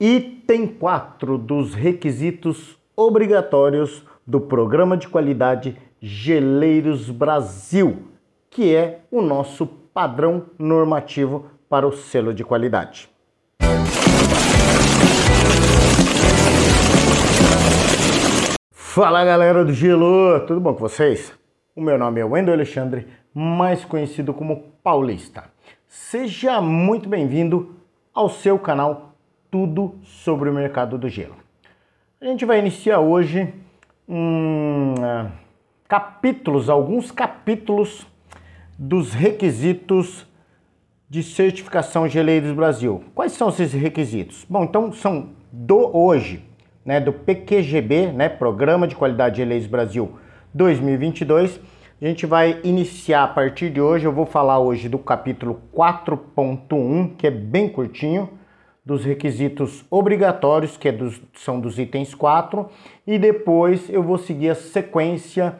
Item 4 dos requisitos obrigatórios do Programa de Qualidade Geleiros Brasil, que é o nosso padrão normativo para o selo de qualidade. Fala galera do Gelo, tudo bom com vocês? O meu nome é Wendel Alexandre, mais conhecido como Paulista. Seja muito bem-vindo ao seu canal Tudo sobre o Mercado do Gelo. A gente vai iniciar hoje um, uh, capítulos, alguns capítulos dos requisitos de certificação Geleiros Brasil. Quais são esses requisitos? Bom, então são do hoje, né, do PQGB, né, Programa de Qualidade Geleiros Brasil 2022. A gente vai iniciar a partir de hoje, eu vou falar hoje do capítulo 4.1, que é bem curtinho, dos requisitos obrigatórios, que é dos, são dos itens 4, e depois eu vou seguir a sequência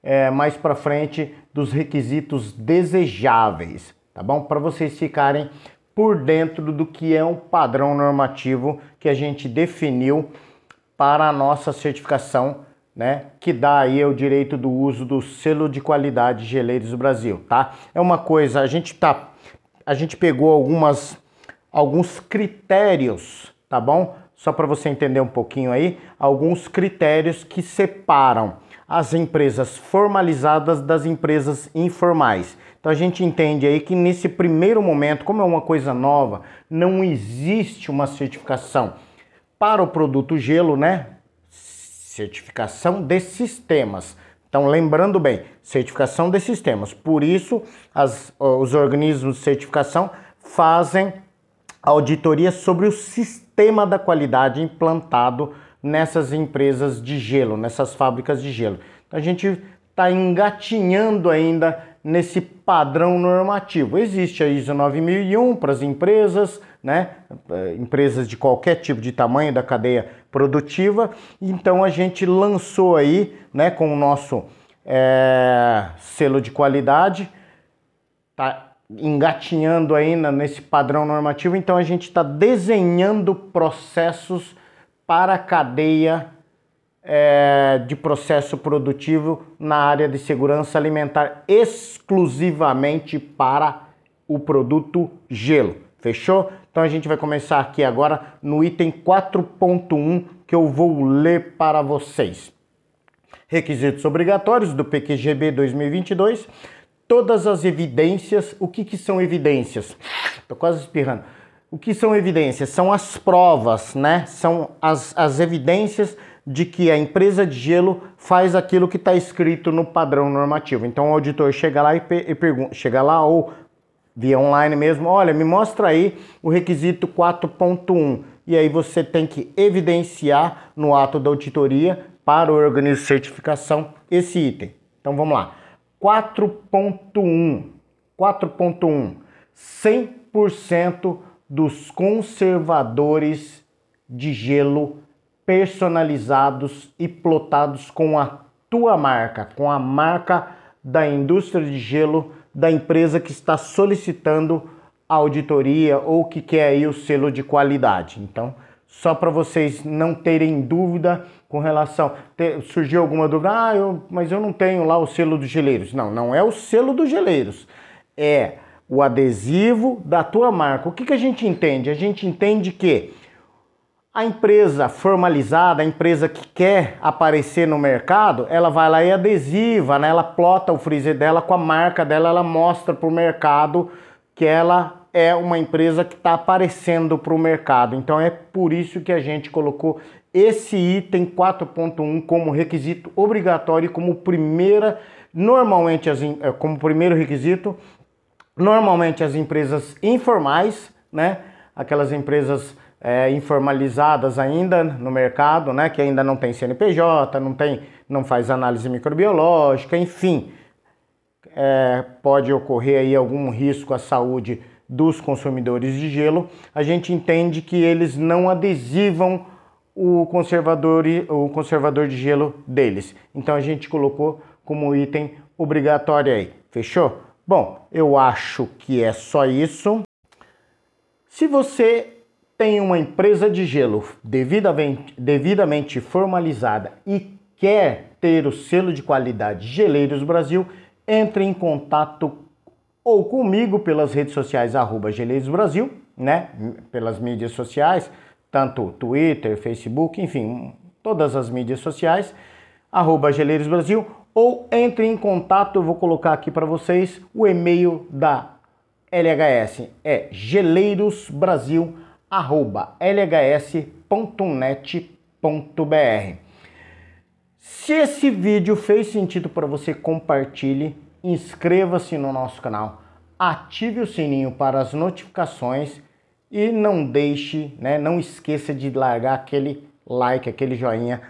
é, mais para frente dos requisitos desejáveis, tá bom? Para vocês ficarem por dentro do que é um padrão normativo que a gente definiu para a nossa certificação, né? Que dá aí o direito do uso do selo de qualidade Geleiros do Brasil, tá? É uma coisa, a gente tá, a gente pegou algumas alguns critérios, tá bom? Só para você entender um pouquinho aí, alguns critérios que separam as empresas formalizadas das empresas informais. Então a gente entende aí que nesse primeiro momento, como é uma coisa nova, não existe uma certificação para o produto gelo, né? Certificação de sistemas. Então, lembrando bem, certificação de sistemas. Por isso, as, os organismos de certificação fazem auditoria sobre o sistema da qualidade implantado nessas empresas de gelo, nessas fábricas de gelo. Então, a gente está engatinhando ainda nesse padrão normativo. Existe a ISO 9001 para as empresas, né? Eh, empresas de qualquer tipo de tamanho da cadeia produtiva. Então a gente lançou aí, né, com o nosso é, selo de qualidade, tá engatinhando ainda nesse padrão normativo, então a gente está desenhando processos para a cadeia é, de processo produtivo na área de segurança alimentar exclusivamente para o produto gelo. Fechou? Então a gente vai começar aqui agora no item 4.1 que eu vou ler para vocês. Requisitos obrigatórios do PQGB 2022 todas as evidências. O que, que são evidências? Estou quase espirrando. O que são evidências? São as provas, né? São as, as evidências de que a empresa de gelo faz aquilo que está escrito no padrão normativo. Então o auditor chega lá e, e pergunta, chega lá ou via online mesmo, olha, me mostra aí o requisito 4.1. E aí você tem que evidenciar no ato da auditoria para o organismo de certificação esse item. Então vamos lá. 4.1. 4.1. 100% dos conservadores de gelo personalizados e plotados com a tua marca, com a marca da indústria de gelo da empresa que está solicitando auditoria ou que quer aí o selo de qualidade. Então, só para vocês não terem dúvida com relação. Surgiu alguma dúvida, ah, eu, mas eu não tenho lá o selo dos geleiros. Não, não é o selo dos geleiros. É o adesivo da tua marca. O que, que a gente entende? A gente entende que a empresa formalizada, a empresa que quer aparecer no mercado, ela vai lá e adesiva, né? ela plota o freezer dela com a marca dela, ela mostra para o mercado que ela é uma empresa que está aparecendo para o mercado. Então é por isso que a gente colocou esse item 4.1 como requisito obrigatório, como primeira, normalmente as, eh, como primeiro requisito, normalmente as empresas informais, né? Aquelas empresas é, informalizadas ainda no mercado, né? Que ainda não tem CNPJ, não tem, não faz análise microbiológica, enfim, é, pode ocorrer aí algum risco à saúde dos consumidores de gelo, a gente entende que eles não adesivam o conservador, o conservador de gelo deles. Então a gente colocou como item obrigatório aí. Fechou? Bom, eu acho que é só isso. Se você tem uma empresa de gelo devidamente, devidamente formalizada e quer ter o selo de qualidade Geleiros Brasil, entre em contato ou comigo pelas redes sociais arroba Geleiros Brasil, né? Pelas mídias sociais, tanto Twitter, Facebook, enfim, todas as mídias sociais, arroba Geleiros Brasil, ou entre em contato, eu vou colocar aqui para vocês o e-mail da LHS, é geleirosbrasil.lhs.net.br. Se esse vídeo fez sentido para você, compartilhe, inscreva-se no nosso canal, ative o sininho para as notificações e não deixe, né, não esqueça de largar aquele like, aquele joinha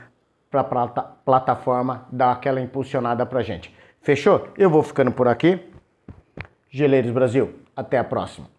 para a plataforma dar aquela impulsionada para gente. Fechou? Eu vou ficando por aqui. Geleiros Brasil, até a próxima.